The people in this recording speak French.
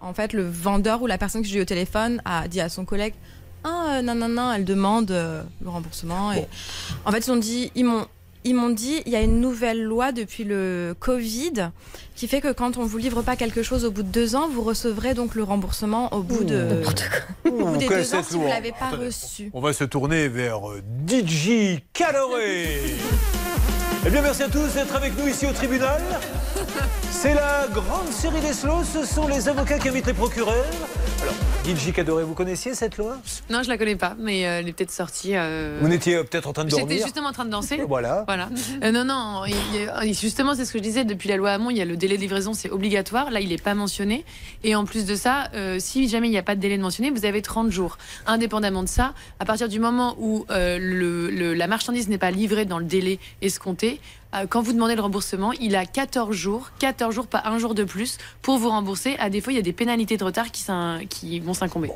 En fait, le vendeur ou la personne que j'ai eu au téléphone a dit à son collègue Ah, euh, non, non, non, elle demande euh, le remboursement. Et... En fait, ils ont dit, ils m'ont. Ils m'ont dit, il y a une nouvelle loi depuis le Covid qui fait que quand on vous livre pas quelque chose au bout de deux ans, vous recevrez donc le remboursement au bout de, au bout des deux ans si vous l'avez pas reçu. On va se tourner vers euh, DJ Caloré. Eh bien, merci à tous d'être avec nous ici au tribunal. C'est la grande série des slows. Ce sont les avocats qui invitent les procureurs. Alors, DJ Cadoré, vous connaissiez cette loi? Non, je la connais pas, mais euh, elle est peut-être sortie. euh, Vous n'étiez euh, peut-être en train de J'étais dormir. justement en train de danser. Voilà. Voilà. Non, non, il justement, c'est ce que je disais. Depuis la loi Hamon, il y a le délai de livraison, c'est obligatoire. Là, il n'est pas mentionné. Et en plus de ça, si jamais il n'y a pas de délai de mentionné, vous avez 30 jours. Indépendamment de ça, à partir du moment où le- le- la marchandise n'est pas livrée dans le délai escompté, quand vous demandez le remboursement, il a 14 jours, 14 jours, pas un jour de plus, pour vous rembourser. À défaut, il y a des pénalités de retard qui, qui vont s'incomber.